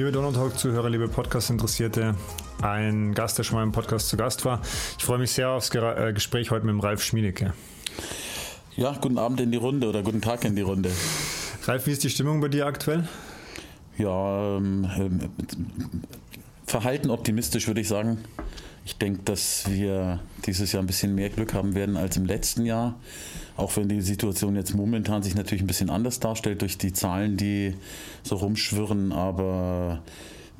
Liebe Donautalk-Zuhörer, liebe Podcast-Interessierte, ein Gast, der schon mal im Podcast zu Gast war. Ich freue mich sehr aufs äh, Gespräch heute mit dem Ralf Schmiedecke. Ja, guten Abend in die Runde oder guten Tag in die Runde. Ralf, wie ist die Stimmung bei dir aktuell? Ja, ähm, ähm verhalten optimistisch würde ich sagen. Ich denke, dass wir dieses Jahr ein bisschen mehr Glück haben werden als im letzten Jahr. Auch wenn die Situation jetzt momentan sich natürlich ein bisschen anders darstellt durch die Zahlen, die so rumschwirren. Aber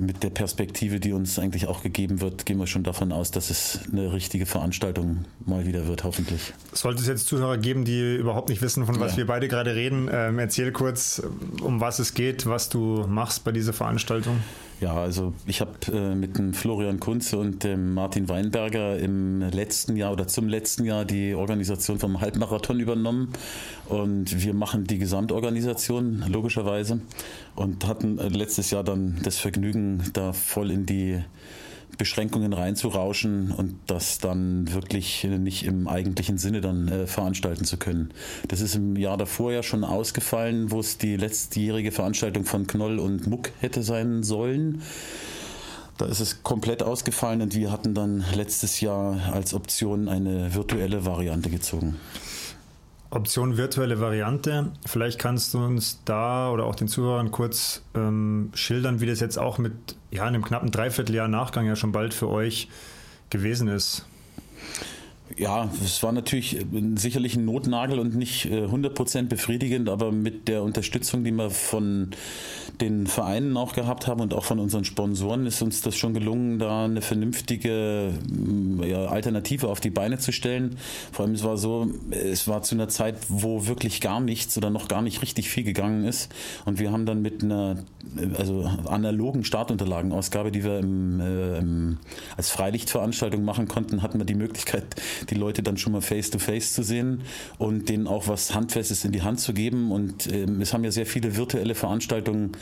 mit der Perspektive, die uns eigentlich auch gegeben wird, gehen wir schon davon aus, dass es eine richtige Veranstaltung mal wieder wird, hoffentlich. Sollte es jetzt Zuhörer geben, die überhaupt nicht wissen, von was ja. wir beide gerade reden, ähm, erzähl kurz, um was es geht, was du machst bei dieser Veranstaltung. Ja, also ich habe äh, mit dem Florian Kunze und dem Martin Weinberger im letzten Jahr oder zum letzten Jahr die Organisation vom Halbmarathon übernommen. Und wir machen die Gesamtorganisation logischerweise. Und hatten äh, letztes Jahr dann das Vergnügen, da voll in die Beschränkungen reinzurauschen und das dann wirklich nicht im eigentlichen Sinne dann äh, veranstalten zu können. Das ist im Jahr davor ja schon ausgefallen, wo es die letztjährige Veranstaltung von Knoll und Muck hätte sein sollen. Da ist es komplett ausgefallen und wir hatten dann letztes Jahr als Option eine virtuelle Variante gezogen. Option virtuelle Variante. Vielleicht kannst du uns da oder auch den Zuhörern kurz ähm, schildern, wie das jetzt auch mit ja, einem knappen Dreivierteljahr Nachgang ja schon bald für euch gewesen ist. Ja, es war natürlich sicherlich ein Notnagel und nicht 100% äh, befriedigend, aber mit der Unterstützung, die wir von den Vereinen auch gehabt haben und auch von unseren Sponsoren, ist uns das schon gelungen, da eine vernünftige mm, ja, Alternative auf die Beine zu stellen. Vor allem es war so, es war zu einer Zeit, wo wirklich gar nichts oder noch gar nicht richtig viel gegangen ist und wir haben dann mit einer also analogen Startunterlagenausgabe, die wir im, äh, als Freilichtveranstaltung machen konnten, hatten wir die Möglichkeit, die Leute dann schon mal face to face zu sehen und denen auch was Handfestes in die Hand zu geben. Und ähm, es haben ja sehr viele virtuelle Veranstaltungen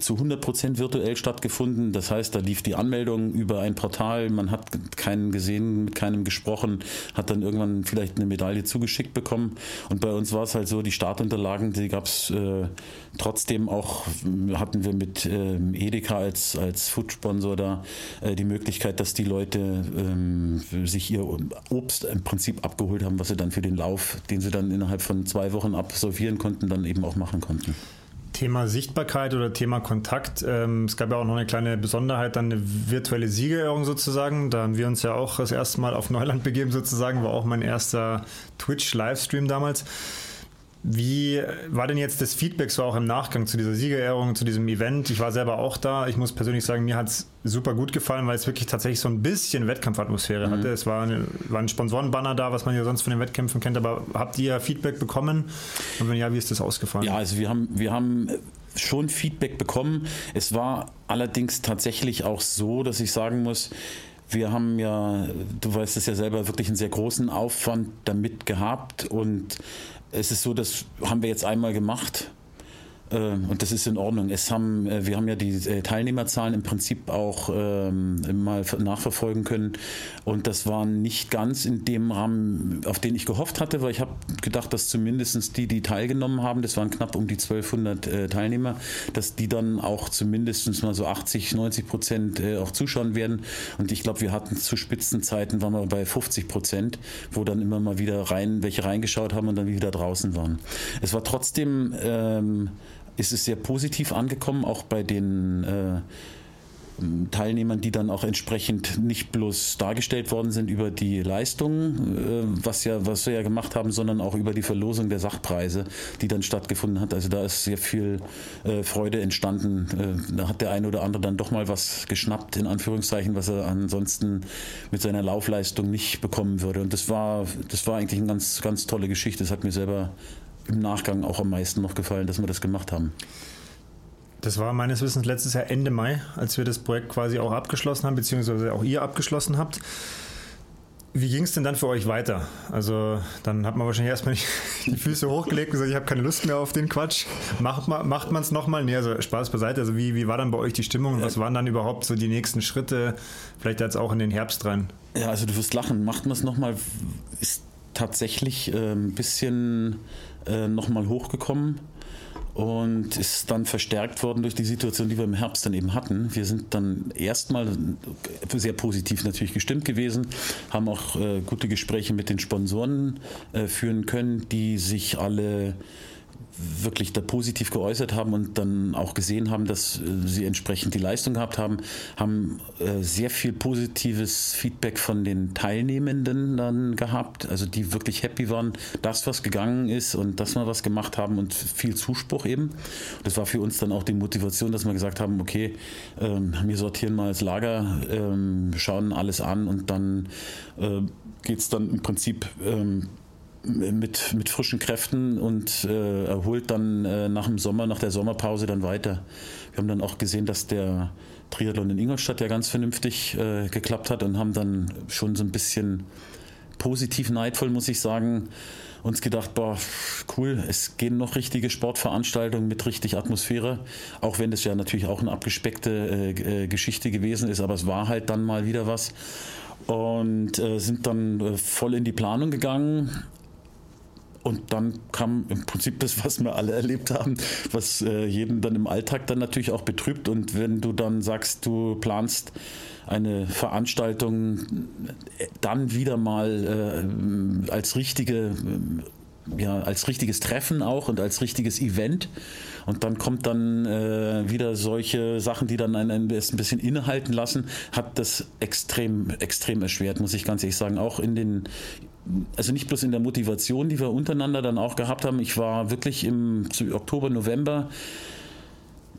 zu 100 Prozent virtuell stattgefunden. Das heißt, da lief die Anmeldung über ein Portal. Man hat keinen gesehen, mit keinem gesprochen, hat dann irgendwann vielleicht eine Medaille zugeschickt bekommen. Und bei uns war es halt so, die Startunterlagen, die gab es äh, trotzdem auch, hatten wir mit äh, Edeka als, als Food-Sponsor da äh, die Möglichkeit, dass die Leute ähm, sich ihr Obst im Prinzip abgeholt haben, was sie dann für den Lauf, den sie dann innerhalb von zwei Wochen absolvieren konnten, dann eben auch machen konnten. Thema Sichtbarkeit oder Thema Kontakt. Ähm, es gab ja auch noch eine kleine Besonderheit, dann eine virtuelle Siegerehrung sozusagen. Da haben wir uns ja auch das erste Mal auf Neuland begeben sozusagen, war auch mein erster Twitch-Livestream damals. Wie war denn jetzt das Feedback so auch im Nachgang zu dieser Siegerehrung, zu diesem Event? Ich war selber auch da. Ich muss persönlich sagen, mir hat es super gut gefallen, weil es wirklich tatsächlich so ein bisschen Wettkampfatmosphäre mhm. hatte. Es war, eine, war ein Sponsorenbanner da, was man ja sonst von den Wettkämpfen kennt. Aber habt ihr Feedback bekommen? Und wenn ja, wie ist das ausgefallen? Ja, also wir haben, wir haben schon Feedback bekommen. Es war allerdings tatsächlich auch so, dass ich sagen muss, wir haben ja, du weißt es ja selber, wirklich einen sehr großen Aufwand damit gehabt und es ist so, das haben wir jetzt einmal gemacht und das ist in Ordnung. Es haben, äh, wir haben ja die äh, Teilnehmerzahlen im Prinzip auch ähm, mal nachverfolgen können. Und das war nicht ganz in dem Rahmen, auf den ich gehofft hatte, weil ich habe gedacht, dass zumindest die, die teilgenommen haben, das waren knapp um die 1200 äh, Teilnehmer, dass die dann auch zumindest mal so 80, 90 Prozent auch zuschauen werden. Und ich glaube, wir hatten zu Spitzenzeiten, waren wir bei 50 Prozent, wo dann immer mal wieder rein, welche reingeschaut haben und dann wieder draußen waren. Es war trotzdem ähm, ist es sehr positiv angekommen, auch bei den äh, Teilnehmern, die dann auch entsprechend nicht bloß dargestellt worden sind über die Leistung, äh, was, ja, was wir ja gemacht haben, sondern auch über die Verlosung der Sachpreise, die dann stattgefunden hat. Also da ist sehr viel äh, Freude entstanden. Äh, da hat der eine oder andere dann doch mal was geschnappt, in Anführungszeichen, was er ansonsten mit seiner Laufleistung nicht bekommen würde. Und das war, das war eigentlich eine ganz, ganz tolle Geschichte. Das hat mir selber im Nachgang auch am meisten noch gefallen, dass wir das gemacht haben. Das war meines Wissens letztes Jahr Ende Mai, als wir das Projekt quasi auch abgeschlossen haben, beziehungsweise auch ihr abgeschlossen habt. Wie ging es denn dann für euch weiter? Also dann hat man wahrscheinlich erstmal die Füße hochgelegt und gesagt, ich habe keine Lust mehr auf den Quatsch. Macht, macht man es nochmal? Nee, also Spaß beiseite. Also wie, wie war dann bei euch die Stimmung und was waren dann überhaupt so die nächsten Schritte, vielleicht jetzt auch in den Herbst rein? Ja, also du wirst lachen. Macht man es nochmal? Ist tatsächlich äh, ein bisschen äh, nochmal hochgekommen. und ist dann verstärkt worden durch die Situation, die wir im Herbst dann eben hatten. Wir sind dann erstmal sehr positiv natürlich gestimmt gewesen, haben auch äh, gute Gespräche mit den Sponsoren äh, führen können, die sich alle wirklich da positiv geäußert haben und dann auch gesehen haben, dass äh, sie entsprechend die Leistung gehabt haben, haben äh, sehr viel positives Feedback von den Teilnehmenden dann gehabt, also die wirklich happy waren, dass was gegangen ist und dass wir was gemacht haben und viel Zuspruch eben. Das war für uns dann auch die Motivation, dass wir gesagt haben, okay, ähm, wir sortieren mal das Lager, ähm, schauen alles an und dann äh, geht es dann im Prinzip ähm, mit, mit frischen Kräften und äh, erholt dann äh, nach dem Sommer, nach der Sommerpause dann weiter. Wir haben dann auch gesehen, dass der Triathlon in Ingolstadt ja ganz vernünftig äh, geklappt hat und haben dann schon so ein bisschen positiv neidvoll, muss ich sagen, uns gedacht, boah, cool, es gehen noch richtige Sportveranstaltungen mit richtig Atmosphäre, auch wenn das ja natürlich auch eine abgespeckte äh, äh, Geschichte gewesen ist, aber es war halt dann mal wieder was und äh, sind dann äh, voll in die Planung gegangen, und dann kam im Prinzip das, was wir alle erlebt haben, was äh, jeden dann im Alltag dann natürlich auch betrübt. Und wenn du dann sagst, du planst eine Veranstaltung äh, dann wieder mal äh, als richtige äh, ja, als richtiges Treffen auch und als richtiges Event. Und dann kommt dann äh, wieder solche Sachen, die dann einen, ein bisschen innehalten lassen, hat das extrem, extrem erschwert, muss ich ganz ehrlich sagen. Auch in den also nicht bloß in der Motivation, die wir untereinander dann auch gehabt haben. Ich war wirklich im Oktober, November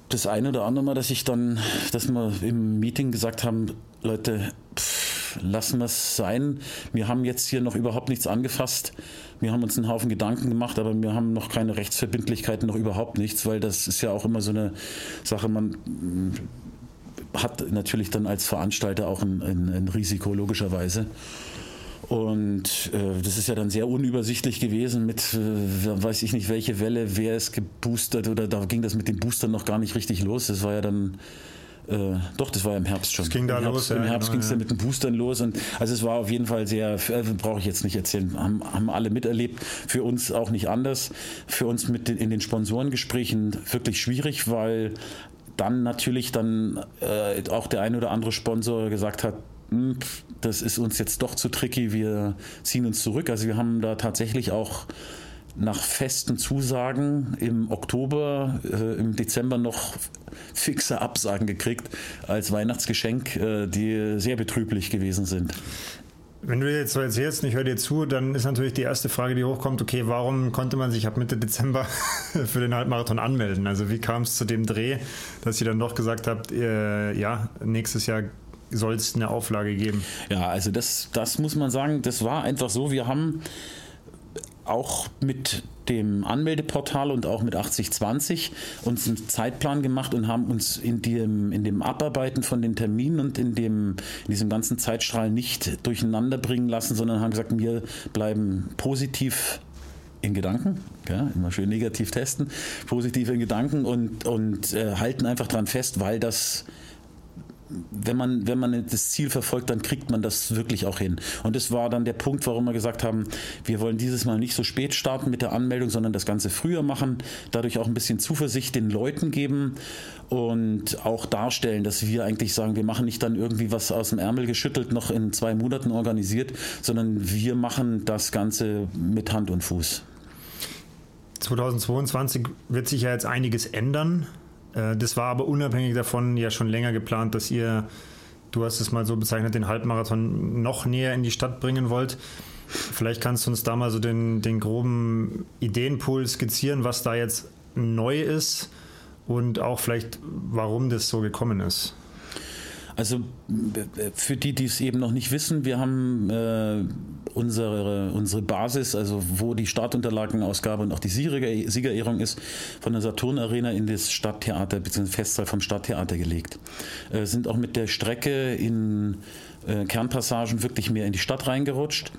das eine oder andere Mal, dass ich dann, dass wir im Meeting gesagt haben, Leute, pff, lassen wir es sein. Wir haben jetzt hier noch überhaupt nichts angefasst. Wir haben uns einen Haufen Gedanken gemacht, aber wir haben noch keine Rechtsverbindlichkeiten, noch überhaupt nichts, weil das ist ja auch immer so eine Sache, man hat natürlich dann als Veranstalter auch ein, ein, ein Risiko, logischerweise. Und äh, das ist ja dann sehr unübersichtlich gewesen mit, äh, weiß ich nicht, welche Welle, wer ist geboostert oder da ging das mit den Boostern noch gar nicht richtig los. Das war ja dann äh, doch, das war ja im Herbst schon. Es ging da Im Herbst, los. Im Herbst genau, ging es ja. mit den Boostern los. Und also es war auf jeden Fall sehr, äh, brauche ich jetzt nicht erzählen, haben, haben alle miterlebt. Für uns auch nicht anders. Für uns mit den, in den Sponsorengesprächen wirklich schwierig, weil dann natürlich dann äh, auch der ein oder andere Sponsor gesagt hat, das ist uns jetzt doch zu tricky, wir ziehen uns zurück. Also wir haben da tatsächlich auch nach festen Zusagen im Oktober, äh, im Dezember noch fixe Absagen gekriegt als Weihnachtsgeschenk, äh, die sehr betrüblich gewesen sind. Wenn du jetzt so erzählst, ich höre dir zu, dann ist natürlich die erste Frage, die hochkommt, okay, warum konnte man sich ab Mitte Dezember für den Halbmarathon anmelden? Also wie kam es zu dem Dreh, dass ihr dann doch gesagt habt, äh, ja, nächstes Jahr soll es eine Auflage geben. Ja, also das, das muss man sagen, das war einfach so. Wir haben auch mit dem Anmeldeportal und auch mit 8020 uns einen Zeitplan gemacht und haben uns in dem, in dem Abarbeiten von den Terminen und in, dem, in diesem ganzen Zeitstrahl nicht durcheinander bringen lassen, sondern haben gesagt, wir bleiben positiv in Gedanken, ja, immer schön negativ testen, positiv in Gedanken und, und äh, halten einfach dran fest, weil das wenn man, wenn man das Ziel verfolgt, dann kriegt man das wirklich auch hin. Und das war dann der Punkt, warum wir gesagt haben, wir wollen dieses Mal nicht so spät starten mit der Anmeldung, sondern das Ganze früher machen, dadurch auch ein bisschen Zuversicht den Leuten geben und auch darstellen, dass wir eigentlich sagen, wir machen nicht dann irgendwie was aus dem Ärmel geschüttelt, noch in zwei Monaten organisiert, sondern wir machen das Ganze mit Hand und Fuß. 2022 wird sich ja jetzt einiges ändern. Äh, das war aber unabhängig davon ja schon länger geplant, dass ihr, du hast es mal so bezeichnet, den Halbmarathon noch näher in die Stadt bringen wollt. Vielleicht kannst du uns da mal so den, den groben Ideenpool skizzieren, was da jetzt neu ist und auch vielleicht, warum das so gekommen ist. Also für die, die es eben noch nicht wissen, wir haben äh, unsere, unsere Basis, also wo die Startunterlagenausgabe und auch die Siegerehrung ist, von der Saturn Arena in das Stadttheater bzw. Festsaal vom Stadttheater gelegt. Äh, sind auch mit der Strecke in äh, Kernpassagen wirklich mehr in die Stadt reingerutscht.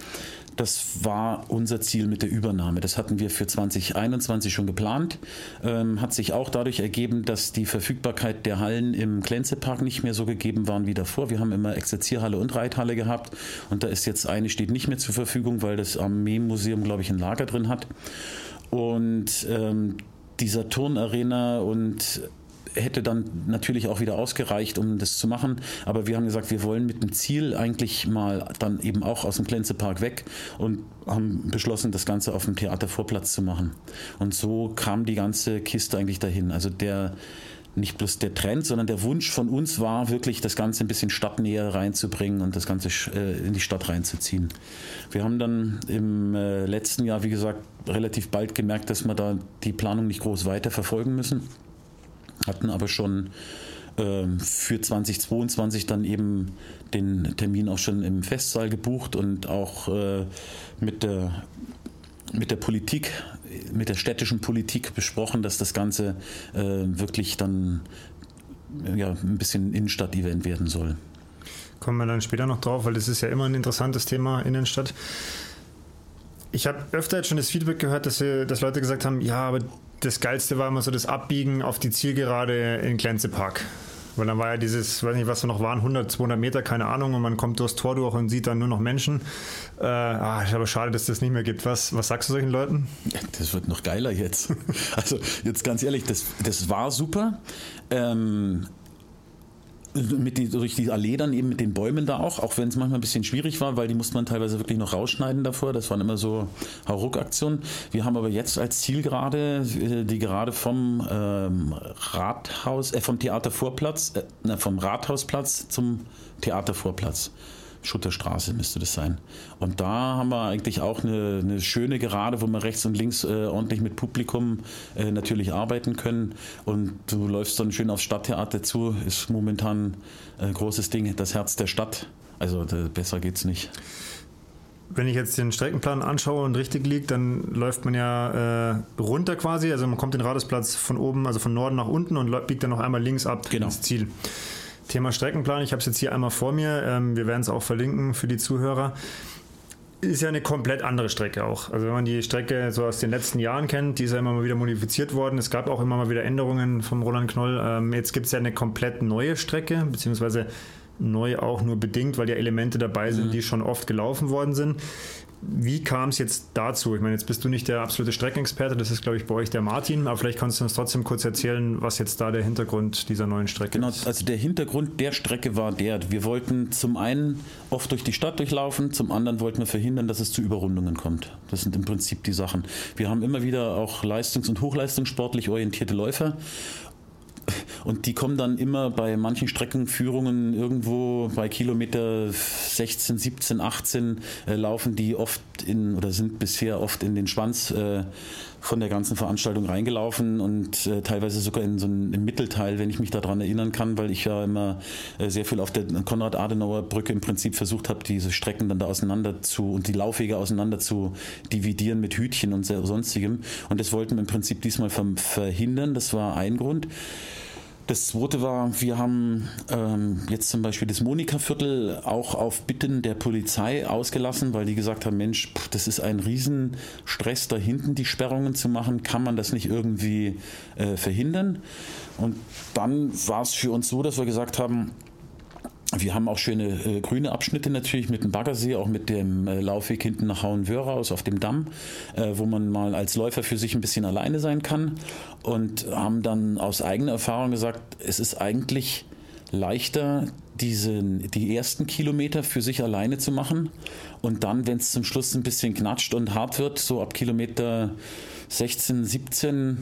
Das war unser Ziel mit der Übernahme. Das hatten wir für 2021 schon geplant. Ähm, hat sich auch dadurch ergeben, dass die Verfügbarkeit der Hallen im Glänzepark nicht mehr so gegeben waren wie davor. Wir haben immer Exerzierhalle und Reithalle gehabt und da ist jetzt eine steht nicht mehr zur Verfügung, weil das Armeemuseum, glaube ich, ein Lager drin hat. Und ähm, dieser Turnarena und hätte dann natürlich auch wieder ausgereicht, um das zu machen. Aber wir haben gesagt, wir wollen mit dem Ziel eigentlich mal dann eben auch aus dem Glänzepark weg und haben beschlossen, das Ganze auf dem Theatervorplatz zu machen. Und so kam die ganze Kiste eigentlich dahin. Also der nicht bloß der Trend, sondern der Wunsch von uns war wirklich, das Ganze ein bisschen stadtnäher reinzubringen und das Ganze äh, in die Stadt reinzuziehen. Wir haben dann im äh, letzten Jahr, wie gesagt, relativ bald gemerkt, dass wir da die Planung nicht groß weiter verfolgen müssen hatten aber schon ähm, für 2022 dann eben den Termin auch schon im Festsaal gebucht und auch äh, mit der, mit der Politik, mit der städtischen Politik besprochen, dass das Ganze äh, wirklich dann ja, ein bisschen Innenstadt-Event werden soll. Kommen wir dann später noch drauf, weil das ist ja immer ein interessantes Thema Innenstadt. Ich habe öfter jetzt schon das Feedback gehört, dass, wir, dass Leute gesagt haben, ja, aber das Geilste war immer so das Abbiegen auf die Zielgerade in Glänzepark. Weil dann war ja dieses, weiß nicht, was da noch waren, 100, 200 Meter, keine Ahnung, und man kommt durchs Tor durch und sieht dann nur noch Menschen. Äh, ah, ist aber schade, dass das nicht mehr gibt. Was, was sagst du solchen Leuten? Das wird noch geiler jetzt. Also jetzt ganz ehrlich, das, das war super. Ähm, mit die, durch die Allee dann eben mit den Bäumen da auch, auch wenn es manchmal ein bisschen schwierig war, weil die musste man teilweise wirklich noch rausschneiden davor. Das waren immer so Hauruck-Aktionen. Wir haben aber jetzt als Ziel gerade äh, die gerade vom ähm, Rathaus, äh, vom Theatervorplatz, äh, vom Rathausplatz zum Theatervorplatz. Schutterstraße müsste das sein. Und da haben wir eigentlich auch eine, eine schöne Gerade, wo wir rechts und links äh, ordentlich mit Publikum äh, natürlich arbeiten können. Und du läufst dann schön aufs Stadttheater zu, ist momentan ein großes Ding, das Herz der Stadt. Also besser geht's nicht. Wenn ich jetzt den Streckenplan anschaue und richtig liegt, dann läuft man ja äh, runter quasi. Also man kommt den Radusplatz von oben, also von Norden nach unten und biegt dann noch einmal links ab genau. ins Ziel. Thema Streckenplan, ich habe es jetzt hier einmal vor mir, ähm, wir werden es auch verlinken für die Zuhörer. Ist ja eine komplett andere Strecke auch. Also wenn man die Strecke so aus den letzten Jahren kennt, die ist ja immer mal wieder modifiziert worden. Es gab auch immer mal wieder Änderungen vom Roland Knoll. Ähm, jetzt gibt es ja eine komplett neue Strecke, beziehungsweise neu auch nur bedingt, weil ja Elemente dabei sind, mhm. die schon oft gelaufen worden sind. Wie kam es jetzt dazu? Ich meine, jetzt bist du nicht der absolute Streckenexperte, das ist, glaube ich, bei euch der Martin, aber vielleicht kannst du uns trotzdem kurz erzählen, was jetzt da der Hintergrund dieser neuen Strecke genau, ist. Genau, also der Hintergrund der Strecke war der, wir wollten zum einen oft durch die Stadt durchlaufen, zum anderen wollten wir verhindern, dass es zu Überrundungen kommt. Das sind im Prinzip die Sachen. Wir haben immer wieder auch leistungs- und hochleistungssportlich orientierte Läufer und die kommen dann immer bei manchen Streckenführungen irgendwo bei Kilometer 16, 17, 18 äh, laufen die oft in oder sind bisher oft in den Schwanz äh, von der ganzen Veranstaltung reingelaufen und äh, teilweise sogar in so einem Mittelteil, wenn ich mich daran erinnern kann, weil ich ja immer äh, sehr viel auf der Konrad-Adenauer-Brücke im Prinzip versucht habe, diese Strecken dann da auseinander zu und die Laufwege auseinander zu dividieren mit Hütchen und sonstigem. Und das wollten wir im Prinzip diesmal verhindern. Das war ein Grund. Das zweite war, wir haben ähm, jetzt zum Beispiel das Monika-Viertel auch auf Bitten der Polizei ausgelassen, weil die gesagt haben, Mensch, pff, das ist ein Riesenstress da hinten, die Sperrungen zu machen. Kann man das nicht irgendwie äh, verhindern? Und dann war es für uns so, dass wir gesagt haben, wir haben auch schöne äh, grüne Abschnitte natürlich mit dem Baggersee, auch mit dem äh, Laufweg hinten nach Hauenwöraus auf dem Damm, äh, wo man mal als Läufer für sich ein bisschen alleine sein kann. Und haben dann aus eigener Erfahrung gesagt, es ist eigentlich leichter, diese, die ersten Kilometer für sich alleine zu machen. Und dann, wenn es zum Schluss ein bisschen knatscht und hart wird, so ab Kilometer 16, 17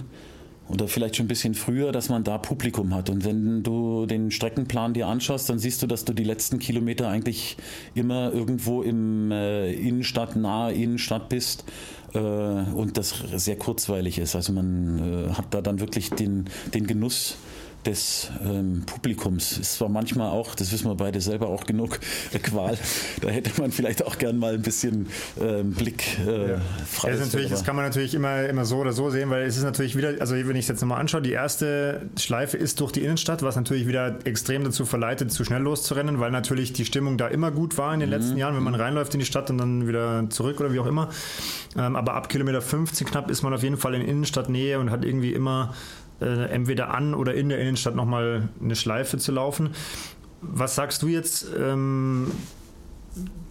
oder vielleicht schon ein bisschen früher, dass man da Publikum hat. Und wenn du den Streckenplan dir anschaust, dann siehst du, dass du die letzten Kilometer eigentlich immer irgendwo im äh, Innenstadt, nahe Innenstadt bist äh, und das sehr kurzweilig ist. Also man äh, hat da dann wirklich den, den Genuss des ähm, Publikums. Es war manchmal auch, das wissen wir beide selber auch genug, äh, Qual. Da hätte man vielleicht auch gern mal ein bisschen ähm, Blick äh, ja. frei. Das, das kann man natürlich immer, immer so oder so sehen, weil es ist natürlich wieder, also wenn ich es jetzt nochmal anschaue, die erste Schleife ist durch die Innenstadt, was natürlich wieder extrem dazu verleitet, zu schnell loszurennen, weil natürlich die Stimmung da immer gut war in den mhm. letzten Jahren, wenn man reinläuft in die Stadt und dann wieder zurück oder wie auch immer. Ähm, aber ab Kilometer 15 knapp ist man auf jeden Fall in Innenstadtnähe und hat irgendwie immer äh, entweder an oder in der Innenstadt nochmal eine Schleife zu laufen. Was sagst du jetzt? Ähm,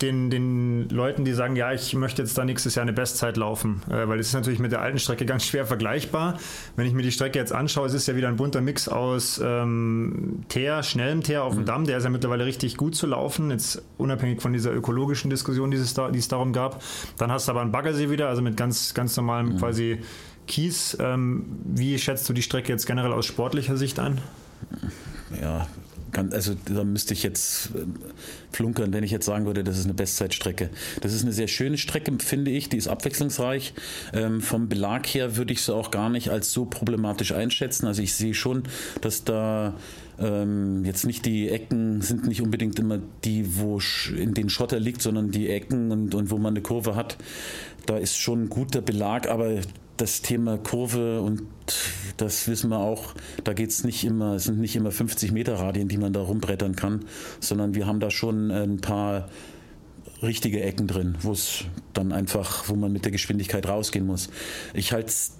den, den Leuten, die sagen, ja, ich möchte jetzt da nächstes Jahr eine Bestzeit laufen, äh, weil es ist natürlich mit der alten Strecke ganz schwer vergleichbar. Wenn ich mir die Strecke jetzt anschaue, es ist ja wieder ein bunter Mix aus ähm, Teer, schnellem Teer auf dem mhm. Damm, der ist ja mittlerweile richtig gut zu laufen, jetzt unabhängig von dieser ökologischen Diskussion, die es, da, die es darum gab. Dann hast du aber einen Baggersee wieder, also mit ganz, ganz normalem mhm. quasi Kies. Ähm, wie schätzt du die Strecke jetzt generell aus sportlicher Sicht ein? Ja, kann, also da müsste ich jetzt äh, flunkern, wenn ich jetzt sagen würde, das ist eine Bestzeitstrecke. Das ist eine sehr schöne Strecke, finde ich. Die ist abwechslungsreich. Ähm, vom Belag her würde ich sie auch gar nicht als so problematisch einschätzen. Also ich sehe schon, dass da ähm, jetzt nicht die Ecken sind nicht unbedingt immer die, wo in den Schotter liegt, sondern die Ecken und, und wo man eine Kurve hat. Da ist schon ein guter Belag, aber das Thema Kurve und das wissen wir auch, da geht es nicht immer, es sind nicht immer 50 Meter Radien, die man da rumbrettern kann, sondern wir haben da schon ein paar richtige Ecken drin, wo es dann einfach, wo man mit der Geschwindigkeit rausgehen muss. Ich halte es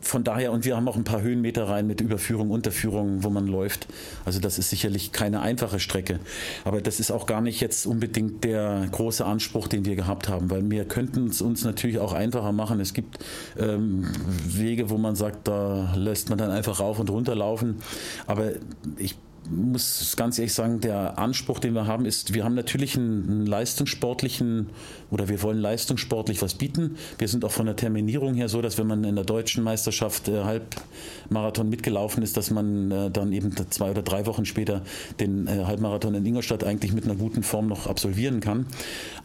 von daher, und wir haben auch ein paar Höhenmeter rein mit Überführung, Unterführung, wo man läuft. Also das ist sicherlich keine einfache Strecke. Aber das ist auch gar nicht jetzt unbedingt der große Anspruch, den wir gehabt haben, weil wir könnten es uns natürlich auch einfacher machen. Es gibt ähm, Wege, wo man sagt, da lässt man dann einfach rauf und runter laufen. Aber ich muss ganz ehrlich sagen, der Anspruch, den wir haben, ist, wir haben natürlich einen, einen, leistungssportlichen oder wir wollen leistungssportlich was bieten. Wir sind auch von der Terminierung her so, dass wenn man in der deutschen Meisterschaft äh, Halbmarathon mitgelaufen ist, dass man äh, dann eben zwei oder drei Wochen später den äh, Halbmarathon in Ingolstadt eigentlich mit einer guten Form noch absolvieren kann.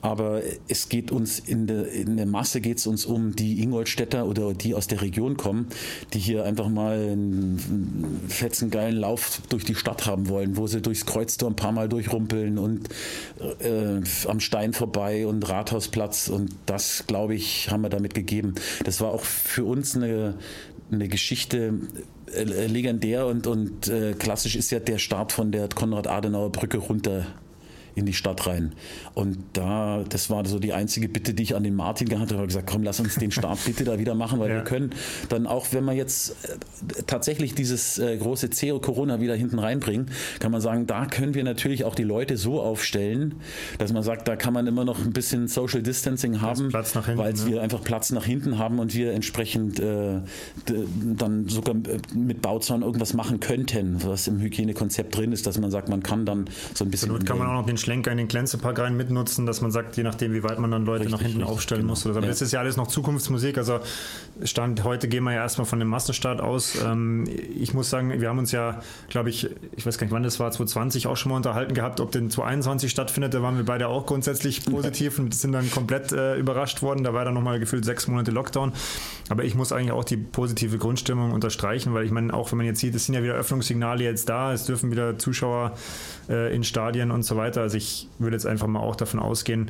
Aber es geht uns in der, in der Masse geht es uns um die Ingolstädter oder die aus der Region kommen, die hier einfach mal einen fetzen geilen Lauf durch die Stadt haben wollen, wo sie durchs Kreuztor ein paar Mal durchrumpeln und äh, am Stein vorbei und Rathausplatz und das, glaube ich, haben wir damit gegeben. Das war auch für uns eine, eine Geschichte, äh, legendär und, und äh, klassisch ist ja der Start von der Konrad-Adenauer-Brücke runter in die Stadt rein. Und da, das war so die einzige Bitte, die ich an den Martin gehabt habe, gesagt, komm, lass uns den Start bitte da wieder machen, weil ja. wir können dann auch, wenn wir jetzt äh, tatsächlich dieses äh, große CO Corona wieder hinten reinbringen, kann man sagen, da können wir natürlich auch die Leute so aufstellen, dass man sagt, da kann man immer noch ein bisschen Social Distancing haben, weil ne? wir einfach Platz nach hinten haben und wir entsprechend äh, dann sogar äh, mit Bauzaun irgendwas machen könnten, was im Hygienekonzept drin ist, dass man sagt, man kann dann so ein bisschen. Zur kann man auch noch den Schlenker in den Glänzepark rein mitnutzen, dass man sagt, je nachdem, wie weit man dann Leute richtig, nach hinten richtig, aufstellen genau. muss. Aber ja. das ist ja alles noch Zukunftsmusik. Also Stand heute gehen wir ja erstmal von dem Massenstart aus. Ähm, ich muss sagen, wir haben uns ja, glaube ich, ich weiß gar nicht, wann das war, 2020 auch schon mal unterhalten gehabt, ob den 2021 stattfindet. Da waren wir beide auch grundsätzlich positiv und sind dann komplett äh, überrascht worden. Da war dann nochmal gefühlt sechs Monate Lockdown. Aber ich muss eigentlich auch die positive Grundstimmung unterstreichen, weil ich meine, auch wenn man jetzt sieht, es sind ja wieder Öffnungssignale jetzt da, es dürfen wieder Zuschauer äh, in Stadien und so weiter. Also ich würde jetzt einfach mal auch davon ausgehen,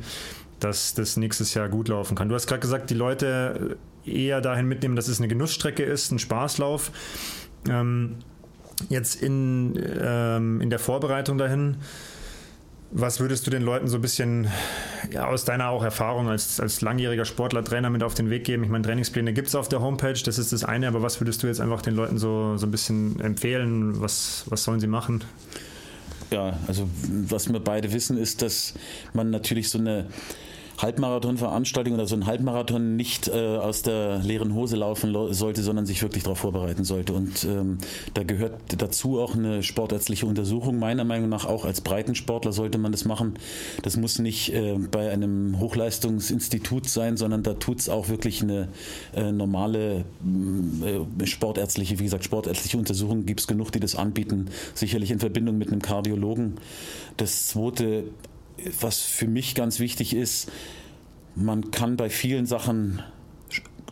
dass das nächstes Jahr gut laufen kann. Du hast gerade gesagt, die Leute eher dahin mitnehmen, dass es eine Genussstrecke ist, ein Spaßlauf. Ähm, jetzt in, ähm, in der Vorbereitung dahin, was würdest du den Leuten so ein bisschen ja, aus deiner auch Erfahrung als, als langjähriger Sportler, Trainer mit auf den Weg geben? Ich meine, Trainingspläne gibt es auf der Homepage, das ist das eine, aber was würdest du jetzt einfach den Leuten so, so ein bisschen empfehlen? Was, was sollen sie machen? Ja, also was wir beide wissen, ist, dass man natürlich so eine Halbmarathon-Veranstaltung oder so ein Halbmarathon nicht äh, aus der leeren Hose laufen sollte, sondern sich wirklich darauf vorbereiten sollte. Und ähm, da gehört dazu auch eine sportärztliche Untersuchung. Meiner Meinung nach auch als Breitensportler sollte man das machen. Das muss nicht äh, bei einem Hochleistungsinstitut sein, sondern da tut es auch wirklich eine äh, normale äh, sportärztliche, wie gesagt, sportärztliche Untersuchung. Gibt es genug, die das anbieten. Sicherlich in Verbindung mit einem Kardiologen. Das zweite was für mich ganz wichtig ist, man kann bei vielen Sachen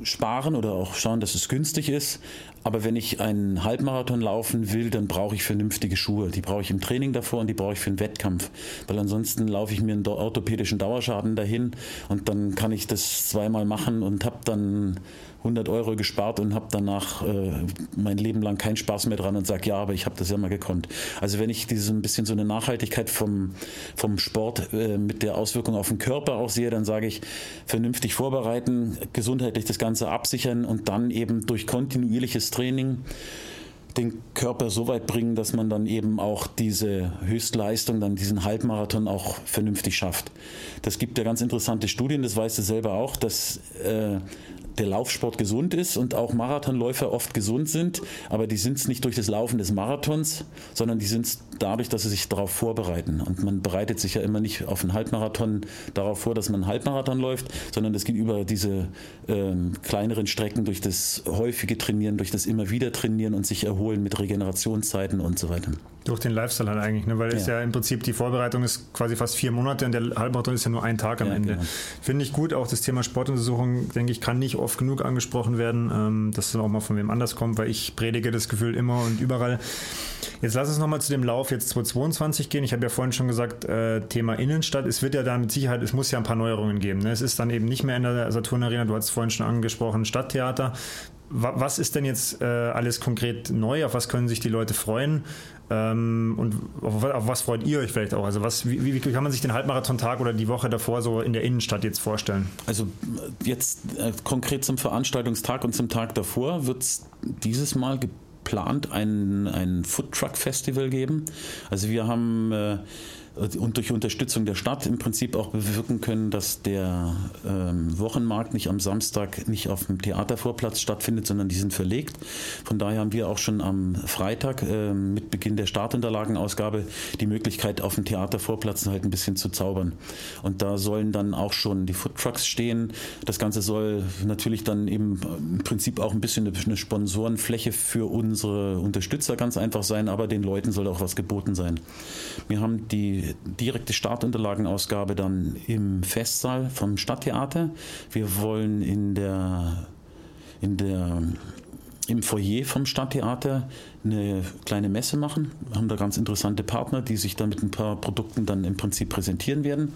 sparen oder auch schauen, dass es günstig ist. Aber wenn ich einen Halbmarathon laufen will, dann brauche ich vernünftige Schuhe. Die brauche ich im Training davor und die brauche ich für den Wettkampf. Weil ansonsten laufe ich mir einen orthopädischen Dauerschaden dahin und dann kann ich das zweimal machen und habe dann 100 Euro gespart und habe danach äh, mein Leben lang keinen Spaß mehr dran und sage, ja, aber ich habe das ja mal gekonnt. Also wenn ich diese ein bisschen so eine Nachhaltigkeit vom, vom Sport äh, mit der Auswirkung auf den Körper auch sehe, dann sage ich, vernünftig vorbereiten, gesundheitlich das Ganze absichern und dann eben durch kontinuierliches Training den Körper so weit bringen, dass man dann eben auch diese Höchstleistung, dann diesen Halbmarathon auch vernünftig schafft. Das gibt ja ganz interessante Studien, das weißt du selber auch, dass äh, der Laufsport gesund ist und auch Marathonläufer oft gesund sind, aber die sind es nicht durch das Laufen des Marathons, sondern die sind es dadurch, dass sie sich darauf vorbereiten. Und man bereitet sich ja immer nicht auf einen Halbmarathon darauf vor, dass man einen Halbmarathon läuft, sondern das geht über diese ähm, kleineren Strecken durch das häufige Trainieren, durch das immer wieder Trainieren und sich erholen mit Regenerationszeiten und so weiter. Durch den Lifestyle halt eigentlich, ne? weil es ja. ja im Prinzip die Vorbereitung ist quasi fast vier Monate und der Halbmarathon ist ja nur ein Tag am ja, Ende. Genau. Finde ich gut, auch das Thema Sportuntersuchung, denke ich, kann nicht oft genug angesprochen werden, ähm, dass es auch mal von wem anders kommt, weil ich predige das Gefühl immer und überall. Jetzt lass uns nochmal zu dem Lauf jetzt 2022 gehen. Ich habe ja vorhin schon gesagt, äh, Thema Innenstadt. Es wird ja da mit Sicherheit, es muss ja ein paar Neuerungen geben. Ne? Es ist dann eben nicht mehr in der Saturn Arena, du hast es vorhin schon angesprochen, Stadttheater. Was ist denn jetzt äh, alles konkret neu? Auf was können sich die Leute freuen? Ähm, und auf, auf, was freut ihr euch vielleicht auch? Also was, wie, wie, kann man sich den Halbmarathon-Tag oder die Woche davor so in der Innenstadt jetzt vorstellen? Also jetzt äh, konkret zum Veranstaltungstag und zum Tag davor wird es dieses Mal geplant ein, ein Food-Truck-Festival geben. Also wir haben äh, und durch Unterstützung der Stadt im Prinzip auch bewirken können, dass der ähm, Wochenmarkt nicht am Samstag nicht auf dem Theatervorplatz stattfindet, sondern die sind verlegt. Von daher haben wir auch schon am Freitag äh, mit Beginn der Startunterlagenausgabe die Möglichkeit, auf dem Theatervorplatz halt ein bisschen zu zaubern. Und da sollen dann auch schon die Foodtrucks stehen. Das Ganze soll natürlich dann eben im Prinzip auch ein bisschen eine Sponsorenfläche für unsere Unterstützer ganz einfach sein, aber den Leuten soll auch was geboten sein. Wir haben die direkte Startunterlagenausgabe dann im Festsaal vom Stadttheater. Wir wollen in der, in der im Foyer vom Stadttheater eine kleine Messe machen. Wir haben da ganz interessante Partner, die sich dann mit ein paar Produkten dann im Prinzip präsentieren werden.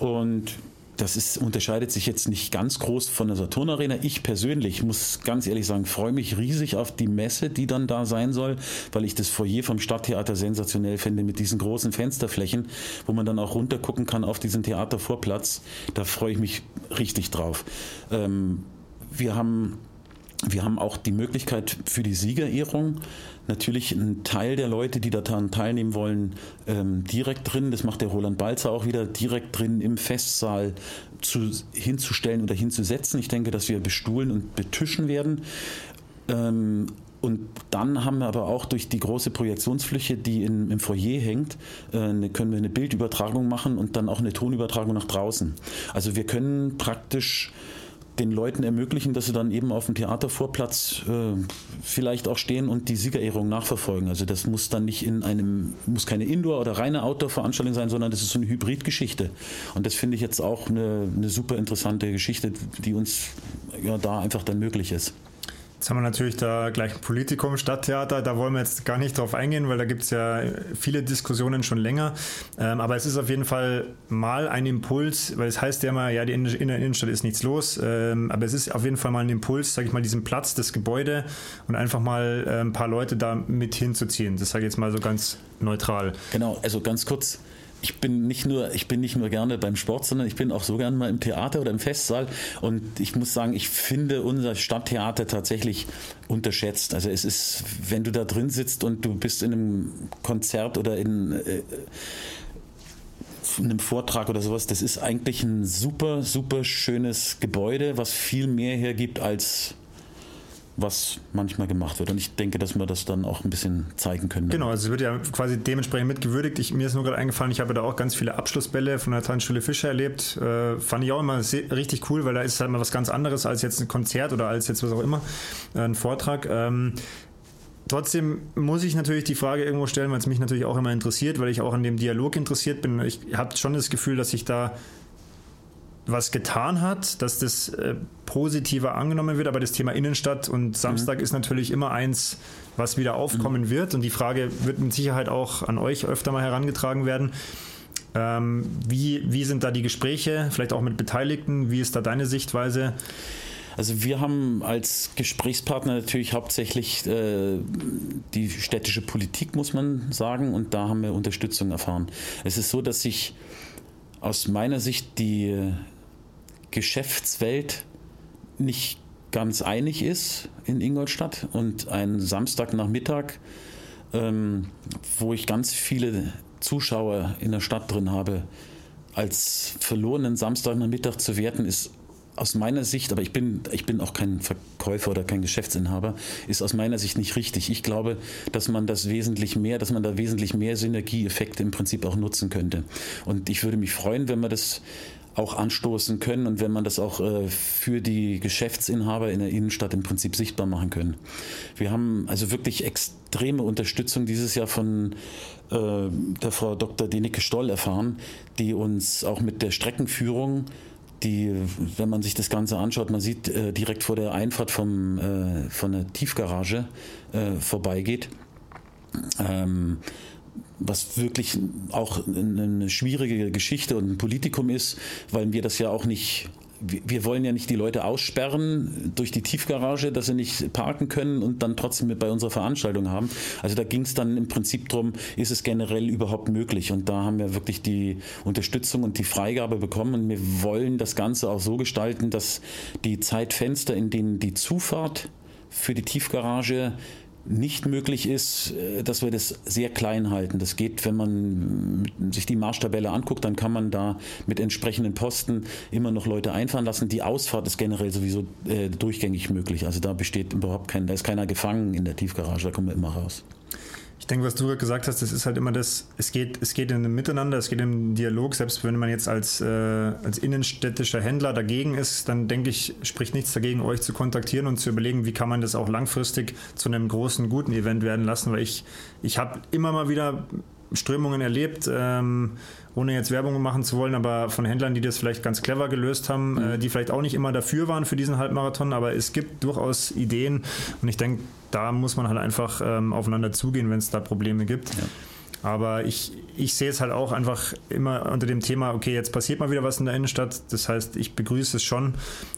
Und das ist, unterscheidet sich jetzt nicht ganz groß von der Saturn Arena. Ich persönlich muss ganz ehrlich sagen, freue mich riesig auf die Messe, die dann da sein soll, weil ich das Foyer vom Stadttheater sensationell finde mit diesen großen Fensterflächen, wo man dann auch runtergucken kann auf diesen Theatervorplatz. Da freue ich mich richtig drauf. Ähm, wir haben wir haben auch die Möglichkeit für die Siegerehrung natürlich einen Teil der Leute, die daran teilnehmen wollen, ähm, direkt drin, das macht der Roland Balzer auch wieder, direkt drin im Festsaal zu, hinzustellen oder hinzusetzen. Ich denke, dass wir bestuhlen und betischen werden. Ähm, und dann haben wir aber auch durch die große Projektionsfläche, die in, im Foyer hängt, äh, können wir eine Bildübertragung machen und dann auch eine Tonübertragung nach draußen. Also wir können praktisch den Leuten ermöglichen, dass sie dann eben auf dem Theatervorplatz äh, vielleicht auch stehen und die Siegerehrung nachverfolgen. Also das muss dann nicht in einem, muss keine Indoor- oder reine Outdoor-Veranstaltung sein, sondern das ist so eine Hybridgeschichte. Und das finde ich jetzt auch eine, eine super interessante Geschichte, die uns ja da einfach dann möglich ist. Jetzt haben wir natürlich da gleich ein Politikum, Stadttheater, da wollen wir jetzt gar nicht drauf eingehen, weil da gibt es ja viele Diskussionen schon länger. Ähm, aber es ist auf jeden Fall mal ein Impuls, weil es heißt ja immer, ja, die in der Innenstadt ist nichts los, ähm, aber es ist auf jeden Fall mal ein Impuls, sage ich mal, diesen Platz, das Gebäude und einfach mal äh, ein paar Leute da mit hinzuziehen. Das sage ich jetzt mal so ganz neutral. Genau, also ganz kurz ich bin nicht nur, ich bin nicht nur gerne beim Sport, sondern ich bin auch so gerne mal im Theater oder im Festsaal. Und ich muss sagen, ich finde unser Stadttheater tatsächlich unterschätzt. Also es ist, wenn du da drin sitzt und du bist in einem Konzert oder in äh, einem Vortrag oder sowas, das ist eigentlich ein super, super schönes Gebäude, was viel mehr hergibt als was manchmal gemacht wird. Und ich denke, dass wir das dann auch ein bisschen zeigen können. Genau, also es wird ja quasi dementsprechend mitgewürdigt. Ich, mir ist nur gerade eingefallen, ich habe da auch ganz viele Abschlussbälle von der Tanzschule Fischer erlebt. Äh, fand ich auch immer richtig cool, weil da ist halt mal was ganz anderes als jetzt ein Konzert oder als jetzt was auch immer, äh, ein Vortrag. Ähm, Trotzdem muss ich natürlich die Frage irgendwo stellen, weil es mich natürlich auch immer interessiert, weil ich auch an dem Dialog interessiert bin. Ich habe schon das Gefühl, dass sich da was getan hat, dass das äh, positiver angenommen wird. Aber das Thema Innenstadt und Samstag mhm. ist natürlich immer eins, was wieder aufkommen mhm. wird. Und die Frage wird mit Sicherheit auch an euch öfter mal herangetragen werden. Ähm, wie, wie sind da die Gespräche, vielleicht auch mit Beteiligten? Wie ist da deine Sichtweise? Also wir haben als Gesprächspartner natürlich hauptsächlich äh, die städtische Politik, muss man sagen, und da haben wir Unterstützung erfahren. Es ist so, dass sich aus meiner Sicht die Geschäftswelt nicht ganz einig ist in Ingolstadt und ein Samstagnachmittag, ähm, wo ich ganz viele Zuschauer in der Stadt drin habe, als verlorenen Samstagnachmittag zu werten, ist aus meiner Sicht, aber ich bin, ich bin auch kein Verkäufer oder kein Geschäftsinhaber, ist aus meiner Sicht nicht richtig. Ich glaube, dass man das wesentlich mehr, dass man da wesentlich mehr Synergieeffekte im Prinzip auch nutzen könnte. Und ich würde mich freuen, wenn wir das auch anstoßen können und wenn man das auch äh, für die Geschäftsinhaber in der Innenstadt im Prinzip sichtbar machen können. Wir haben also wirklich extreme Unterstützung dieses Jahr von äh, der Frau Dr. Denike Stoll erfahren, die uns auch mit der Streckenführung die, wenn man sich das Ganze anschaut, man sieht äh, direkt vor der Einfahrt vom, äh, von der Tiefgarage äh, vorbeigeht. Ähm, was wirklich auch eine schwierige Geschichte und ein Politikum ist, weil wir das ja auch nicht wir wollen ja nicht die Leute aussperren durch die Tiefgarage, dass sie nicht parken können und dann trotzdem mit bei unserer Veranstaltung haben. Also da ging es dann im Prinzip darum, ist es generell überhaupt möglich? Und da haben wir wirklich die Unterstützung und die Freigabe bekommen und wir wollen das Ganze auch so gestalten, dass die Zeitfenster, in denen die Zufahrt für die Tiefgarage nicht möglich ist, äh, dass wir das sehr klein halten. Das geht, wenn man sich die Marschtabelle anguckt, dann kann man da mit entsprechenden Posten immer noch Leute einfahren lassen. Die Ausfahrt ist generell sowieso äh, durchgängig möglich. Also da besteht überhaupt kein, da ist keiner gefangen in der Tiefgarage, da kommen wir immer raus. Ich denke, was du gesagt hast, das ist halt immer das, es geht, es geht in einem Miteinander, es geht im Dialog, selbst wenn man jetzt als, äh, als innenstädtischer Händler dagegen ist, dann denke ich, spricht nichts dagegen, euch zu kontaktieren und zu überlegen, wie kann man das auch langfristig zu einem großen, guten Event werden lassen, weil ich, ich habe immer mal wieder Strömungen erlebt, ähm, ohne jetzt Werbung machen zu wollen, aber von Händlern, die das vielleicht ganz clever gelöst haben, mhm. äh, die vielleicht auch nicht immer dafür waren für diesen Halbmarathon, aber es gibt durchaus Ideen und ich denke, da muss man halt einfach ähm, aufeinander zugehen, wenn es da Probleme gibt. Ja. Aber ich, ich sehe es halt auch einfach immer unter dem Thema, okay, jetzt passiert mal wieder was in der Innenstadt. Das heißt, ich begrüße es schon.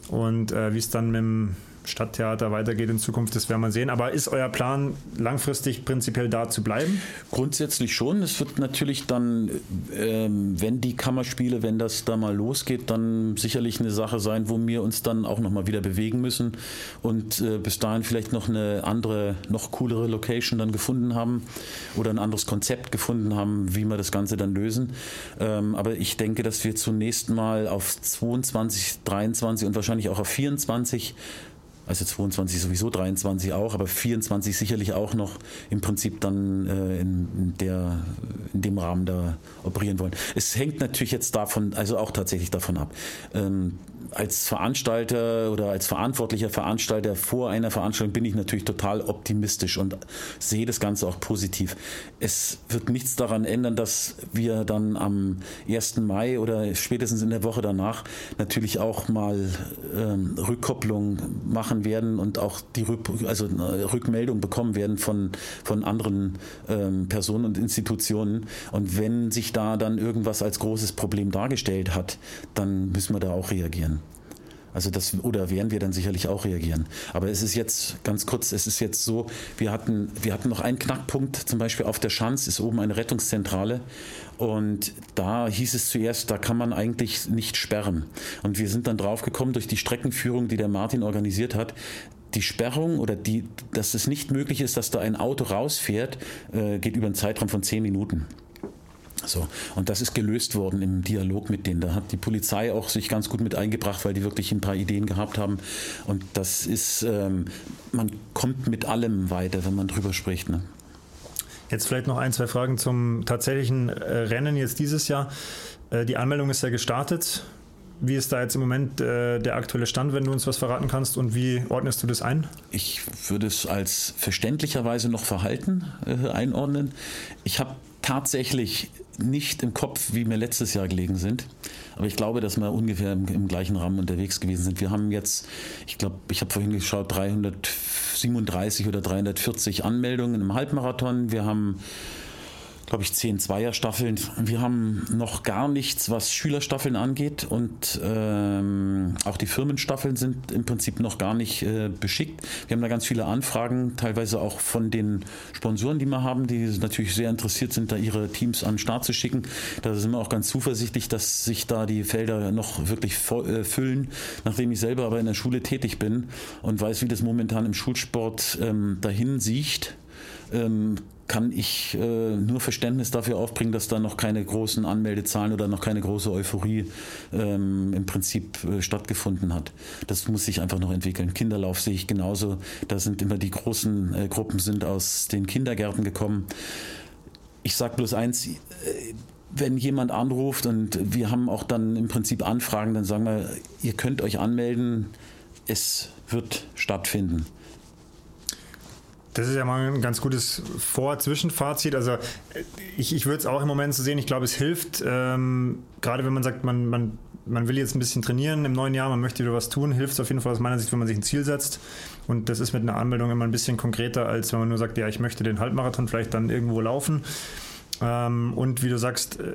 Und äh, wie es dann mit dem Stadttheater weitergeht in Zukunft, das werden wir sehen. Aber ist euer Plan langfristig prinzipiell da zu bleiben? Grundsätzlich schon. Es wird natürlich dann, ähm, wenn die Kammerspiele, wenn das da mal losgeht, dann sicherlich eine Sache sein, wo wir uns dann auch nochmal wieder bewegen müssen und äh, bis dahin vielleicht noch eine andere, noch coolere Location dann gefunden haben oder ein anderes Konzept gefunden haben, wie wir das Ganze dann lösen. Ähm, aber ich denke, dass wir zunächst mal auf 22, 23 und wahrscheinlich auch auf 24 also 22 sowieso, 23 auch, aber 24 sicherlich auch noch im Prinzip dann äh, in, der, in dem Rahmen da operieren wollen. Es hängt natürlich jetzt davon, also auch tatsächlich davon ab. Ähm, als Veranstalter oder als verantwortlicher Veranstalter vor einer Veranstaltung bin ich natürlich total optimistisch und sehe das Ganze auch positiv. Es wird nichts daran ändern, dass wir dann am 1. Mai oder spätestens in der Woche danach natürlich auch mal ähm, Rückkopplung machen werden und auch die also Rückmeldung bekommen werden von, von anderen ähm, Personen und Institutionen. Und wenn sich da dann irgendwas als großes Problem dargestellt hat, dann müssen wir da auch reagieren. Also das, oder werden wir dann sicherlich auch reagieren. Aber es ist jetzt, ganz kurz, es ist jetzt so, wir hatten, wir hatten noch einen Knackpunkt, zum Beispiel auf der Schanz ist oben eine Rettungszentrale und da hieß es zuerst, da kann man eigentlich nicht sperren. Und wir sind dann draufgekommen durch die Streckenführung, die der Martin organisiert hat, die Sperrung oder die, dass es nicht möglich ist, dass da ein Auto rausfährt, äh, geht über einen Zeitraum von zehn Minuten. So, und das ist gelöst worden im Dialog mit denen. Da hat die Polizei auch sich ganz gut mit eingebracht, weil die wirklich ein paar Ideen gehabt haben. Und das ist, ähm, man kommt mit allem weiter, wenn man drüber spricht. Ne? Jetzt vielleicht noch ein, zwei Fragen zum tatsächlichen äh, Rennen jetzt dieses Jahr. Äh, die Anmeldung ist ja gestartet. Wie ist da jetzt im Moment äh, der aktuelle Stand, wenn du uns was verraten kannst und wie ordnest du das ein? Ich würde es als verständlicherweise noch Verhalten einordnen. Ich habe tatsächlich nicht im Kopf, wie mir letztes Jahr gelegen sind. Aber ich glaube, dass wir ungefähr im, im gleichen Rahmen unterwegs gewesen sind. Wir haben jetzt, ich glaube, ich habe vorhin geschaut, 337 oder 340 Anmeldungen im Halbmarathon. Wir haben glaube ich, zehn Zweierstaffeln. Wir haben noch gar nichts, was Schülerstaffeln angeht und ähm, auch die Firmenstaffeln sind im Prinzip noch gar nicht äh, beschickt. Wir haben da ganz viele Anfragen, teilweise auch von den Sponsoren, die wir haben, die natürlich sehr interessiert sind, da ihre Teams an den Start zu schicken. Da sind wir auch ganz zuversichtlich, dass sich da die Felder noch wirklich äh, füllen, nachdem ich selber aber in der Schule tätig bin und weiß, wie das momentan im Schulsport ähm, dahin sieht. Ähm, kann ich äh, nur Verständnis dafür aufbringen, dass da noch keine großen Anmeldezahlen oder noch keine große Euphorie ähm, im Prinzip äh, stattgefunden hat. Das muss sich einfach noch entwickeln. Kinderlauf sehe ich genauso. Da sind immer die großen äh, Gruppen sind aus den Kindergärten gekommen. Ich sage bloß eins, äh, wenn jemand anruft und wir haben auch dann im Prinzip Anfragen, dann sagen wir, ihr könnt euch anmelden, es wird stattfinden. Das ist ja mal ein ganz gutes Vor-Zwischenfazit. Also ich, ich würde es auch im Moment so sehen. Ich glaube, es hilft, ähm, gerade wenn man sagt, man, man, man will jetzt ein bisschen trainieren im neuen Jahr, man möchte wieder was tun, hilft es auf jeden Fall aus meiner Sicht, wenn man sich ein Ziel setzt. Und das ist mit einer Anmeldung immer ein bisschen konkreter, als wenn man nur sagt, ja, ich möchte den Halbmarathon vielleicht dann irgendwo laufen. Ähm, und wie du sagst, äh,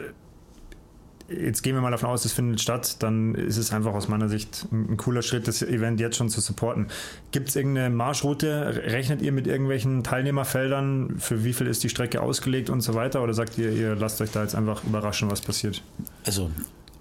jetzt gehen wir mal davon aus, es findet statt, dann ist es einfach aus meiner Sicht ein, cooler Schritt, das Event jetzt schon zu supporten. Gibt es irgendeine Marschroute? Rechnet ihr mit irgendwelchen Teilnehmerfeldern? Für wie viel ist die Strecke ausgelegt und so weiter? Oder sagt ihr, ihr lasst euch da jetzt einfach überraschen, was passiert? Also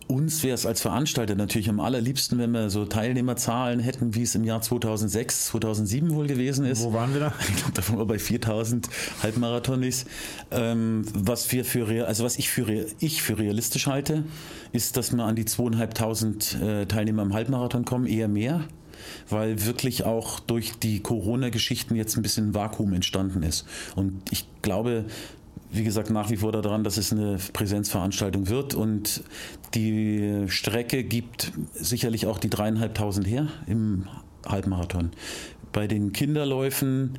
uns wäre es als Veranstalter natürlich am allerliebsten, wenn wir so Teilnehmerzahlen hätten, wie es im Jahr 2006, 2007 wohl gewesen ist. Wo waren wir da? Ich glaube, da waren wir bei 4000 Halbmarathonis. Ähm, was wir für, also was ich für, ich für realistisch halte, ist, dass wir an die 2500 äh, Teilnehmer im Halbmarathon kommen, eher mehr weil wirklich auch durch die Corona-Geschichten jetzt ein bisschen Vakuum entstanden ist. Und ich glaube, wie gesagt, nach wie vor daran, dass es eine Präsenzveranstaltung wird und die Strecke gibt sicherlich auch die dreieinhalbtausend her im Halbmarathon. Bei den Kinderläufen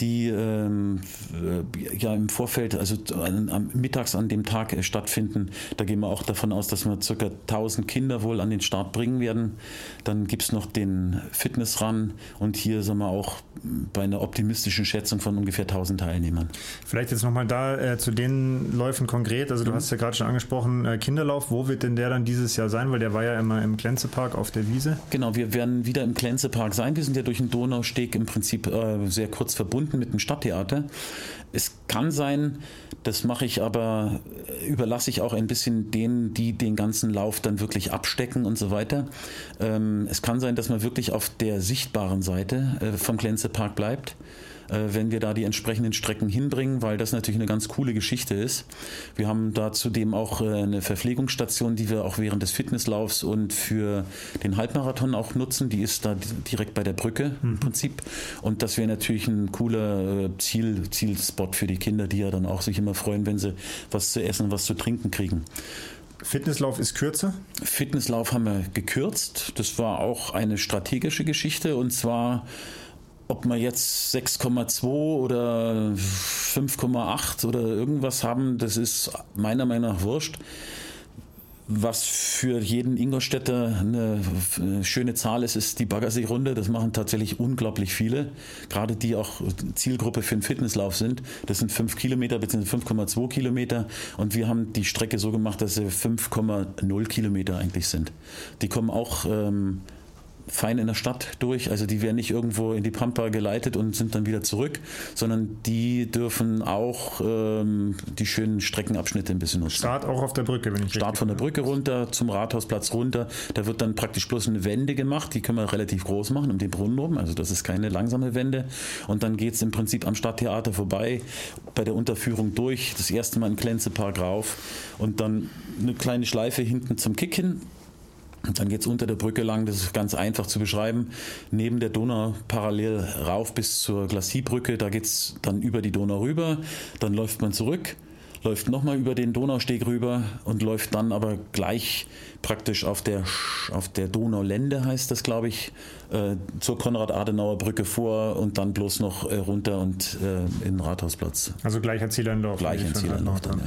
die ähm, äh, ja im Vorfeld, also an, am, mittags an dem Tag äh, stattfinden. Da gehen wir auch davon aus, dass wir ca. 1000 Kinder wohl an den Start bringen werden. Dann gibt es noch den Fitnessrun und hier sind wir auch bei einer optimistischen Schätzung von ungefähr 1000 Teilnehmern. Vielleicht jetzt nochmal da äh, zu den Läufen konkret. Also du mhm. hast ja gerade schon angesprochen, äh, Kinderlauf. Wo wird denn der dann dieses Jahr sein? Weil der war ja immer im Glänzepark auf der Wiese. Genau, wir werden wieder im Glänzepark sein. Wir sind ja durch den Donausteg im Prinzip äh, sehr kurz verbunden verbunden mit dem Stadttheater. Es kann sein, das mache ich aber, überlasse ich auch ein bisschen denen, die den ganzen Lauf dann wirklich abstecken und so weiter. Ähm, es kann sein, dass man wirklich auf der sichtbaren Seite äh, vom Glänzepark bleibt. Äh, wenn wir da die entsprechenden Strecken hinbringen, weil das natürlich eine ganz coole Geschichte ist. Wir haben da zudem auch äh, eine Verpflegungsstation, die wir auch während des Fitnesslaufs und für den Halbmarathon auch nutzen. Die ist da direkt bei der Brücke im mhm. Prinzip. Und das wäre natürlich ein cooler äh, Ziel, Zielspot für die Kinder, die ja dann auch sich immer freuen, wenn sie was zu essen, was zu trinken kriegen. Fitnesslauf ist kürzer? Fitnesslauf haben wir gekürzt. Das war auch eine strategische Geschichte und zwar ob wir jetzt 6,2 oder 5,8 oder irgendwas haben, das ist meiner Meinung nach wurscht. Was für jeden Ingolstädter eine schöne Zahl ist, ist die Baggersee-Runde. Das machen tatsächlich unglaublich viele. Gerade die auch Zielgruppe für einen Fitnesslauf sind. Das sind 5 Kilometer bzw. 5,2 Kilometer. Und wir haben die Strecke so gemacht, dass sie 5,0 Kilometer eigentlich sind. Die kommen auch ähm, fein in der Stadt durch. Also die werden nicht irgendwo in die Pampa geleitet und sind dann wieder zurück, sondern die dürfen auch ähm, die schönen Streckenabschnitte ein bisschen nutzen. Start auch auf der Brücke, wenn ich Start von der Brücke runter zum Rathausplatz runter. Da wird dann praktisch bloß eine Wende gemacht. Die können wir relativ groß machen um den Brunnen rum. Also das ist keine langsame Wende. Und dann geht es im Prinzip am Stadttheater vorbei, bei der Unterführung durch, das erste Mal in Klenzepark rauf und dann eine kleine Schleife hinten zum Kick hin und dann geht es unter der Brücke lang, das ist ganz einfach zu beschreiben, neben der Donau parallel rauf bis zur Glacibrücke, da geht es dann über die Donau rüber, dann läuft man zurück, läuft nochmal über den Donausteg rüber und läuft dann aber gleich praktisch auf der, auf der Donaulände, heißt das, glaube ich, äh, zur Konrad-Adenauer-Brücke vor und dann bloß noch äh, runter und äh, in den Rathausplatz. Also gleich ein Zielendorf. Gleich Zielendorf dann, ja.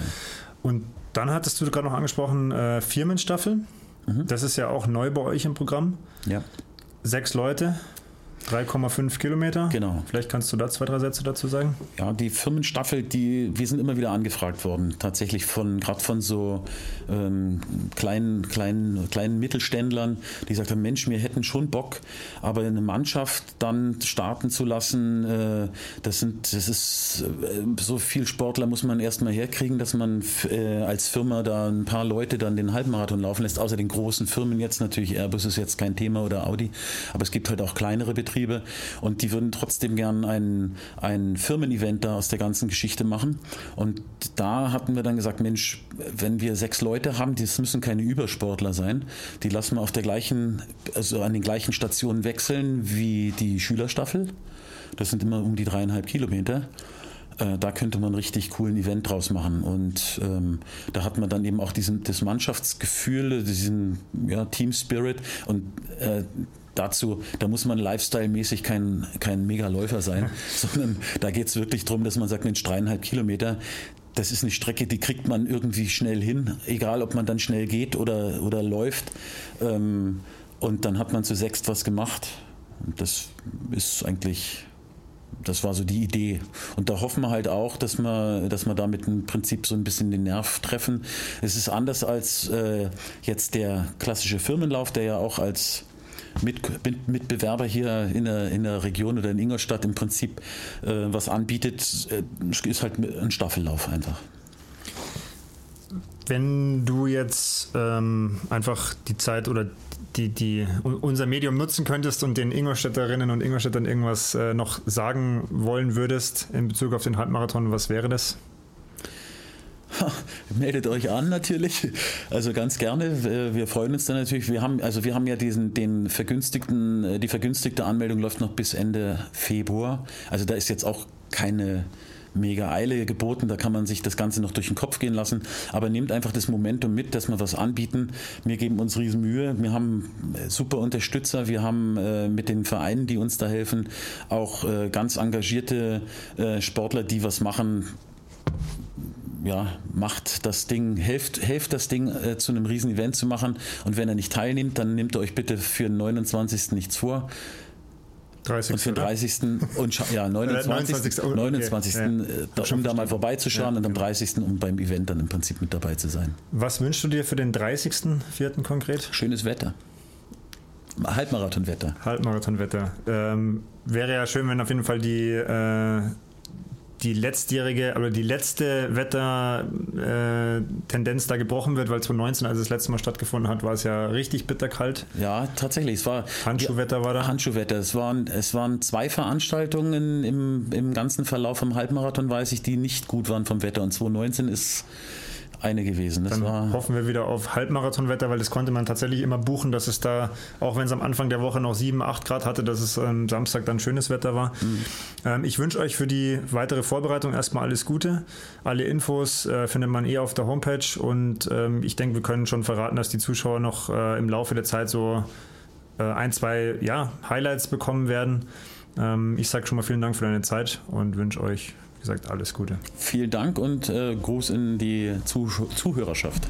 Und dann hattest du gerade noch angesprochen, äh, Firmenstaffel. Mhm. Das ist ja auch neu bei euch im Programm. Ja. Sechs Leute, 3,5 Kilometer. Genau. Vielleicht kannst du da zwei, drei Sätze dazu sagen. Ja, die Firmenstaffel, die, wir sind immer wieder angefragt worden, tatsächlich von, gerade von so ähm, kleinen, kleinen, kleinen Mittelständlern, die gesagt haben, Mensch, wir hätten schon Bock, aber eine Mannschaft dann starten zu lassen, äh, das sind, das ist, äh, so viel Sportler muss man erstmal herkriegen, dass man äh, als Firma da ein paar Leute dann den Halbmarathon laufen lässt, außer den großen Firmen jetzt natürlich, Airbus ist jetzt kein Thema oder Audi, aber es gibt halt auch kleinere Betriebe und die würden trotzdem gern ein, ein Firmen-Event da aus der ganzen Geschichte machen und da hatten wir dann gesagt, Mensch, wenn wir sechs Leute haben, das müssen keine Übersportler sein, die lassen wir auf der gleichen, also an den gleichen Stationen wechseln wie die Schülerstaffel. Das sind immer um die dreieinhalb Kilometer äh, da könnte man richtig coolen Event draus machen. Und ähm, da hat man dann eben auch diesen, das Mannschaftsgefühl, diesen ja, Team Spirit und äh, dazu, da muss man lifestyle-mäßig kein, kein Megaläufer sein, sondern da geht es wirklich darum, dass man sagt, Mensch, dreieinhalb Kilometer, das ist eine Strecke, die kriegt man irgendwie schnell hin, egal ob man dann schnell geht oder, oder läuft. Ähm, und dann hat man zu sechst was gemacht. Und das ist eigentlich das war so die Idee. Und da hoffen wir halt auch, dass wir, dass wir damit im Prinzip so ein bisschen den Nerv treffen. Es ist anders als äh, jetzt der klassische Firmenlauf, der ja auch als mit, Mitbewerber hier in der, in der Region oder in Ingolstadt im Prinzip äh, was anbietet, äh, ist halt ein Staffellauf einfach. Wenn du jetzt ähm, einfach die Zeit oder die, die, unser Medium nutzen könntest und den Ingolstädterinnen und Ingolstädtern irgendwas äh, noch sagen wollen würdest in Bezug auf den Halbmarathon, was wäre das? Meldet euch an natürlich. Also ganz gerne. Wir freuen uns dann natürlich. Wir haben, also wir haben ja diesen, den vergünstigten, äh, die vergünstigte Anmeldung läuft noch bis Ende Februar. Also da ist jetzt auch keine mega Eile geboten, da kann man sich das Ganze noch durch den Kopf gehen lassen. Aber nehmt einfach das Momentum mit, dass wir was anbieten. Wir geben uns riesen Mühe. Wir haben äh, super Unterstützer. Wir haben äh, mit den Vereinen, die uns da helfen, auch ganz engagierte Sportler, die was machen ja, macht das Ding, helft, helft das Ding äh, zu einem riesen Event zu machen. Und wenn er nicht teilnimmt, dann nehmt ihr euch bitte für den 29. nichts vor. 30. Und für den 30. und ja, 29. 29. 29. Okay. Ja. um da mal vorbeizuschauen ja, und am 30. Genau. um beim Event dann im Prinzip mit dabei zu sein. Was wünschst du dir für den 30.04. konkret? Schönes Wetter. Halbmarathonwetter. Halbmarathonwetter. Ähm, wäre ja schön, wenn auf jeden Fall die äh, die letztjährige oder die letzte Wettertendenz äh, da gebrochen wird, weil 2019, als es das letzte Mal stattgefunden hat, war es ja richtig bitterkalt. Ja, tatsächlich. Es war Handschuhwetter war da. Handschuhwetter. Es waren, es waren zwei Veranstaltungen im, im ganzen Verlauf vom Halbmarathon, weiß ich, die nicht gut waren vom Wetter. Und 2019 ist eine gewesen. Das Dann hoffen wir wieder auf Halbmarathonwetter, weil das konnte man tatsächlich immer buchen, dass es da, auch wenn es am Anfang der Woche noch 7, 8 Grad hatte, dass es am Samstag dann schönes Wetter war. Mhm. Ähm, ich wünsche euch für die weitere Vorbereitung erstmal alles Gute. Alle Infos äh, findet man eh auf der Homepage und ähm, ich denke, wir können schon verraten, dass die Zuschauer noch äh, im Laufe der Zeit so äh, ein, zwei ja, Highlights bekommen werden. Ähm, ich sage schon mal vielen Dank für deine Zeit und wünsche euch gesagt, alles Gute. Vielen Dank und äh, Gruß in die Zuh Zuhörerschaft.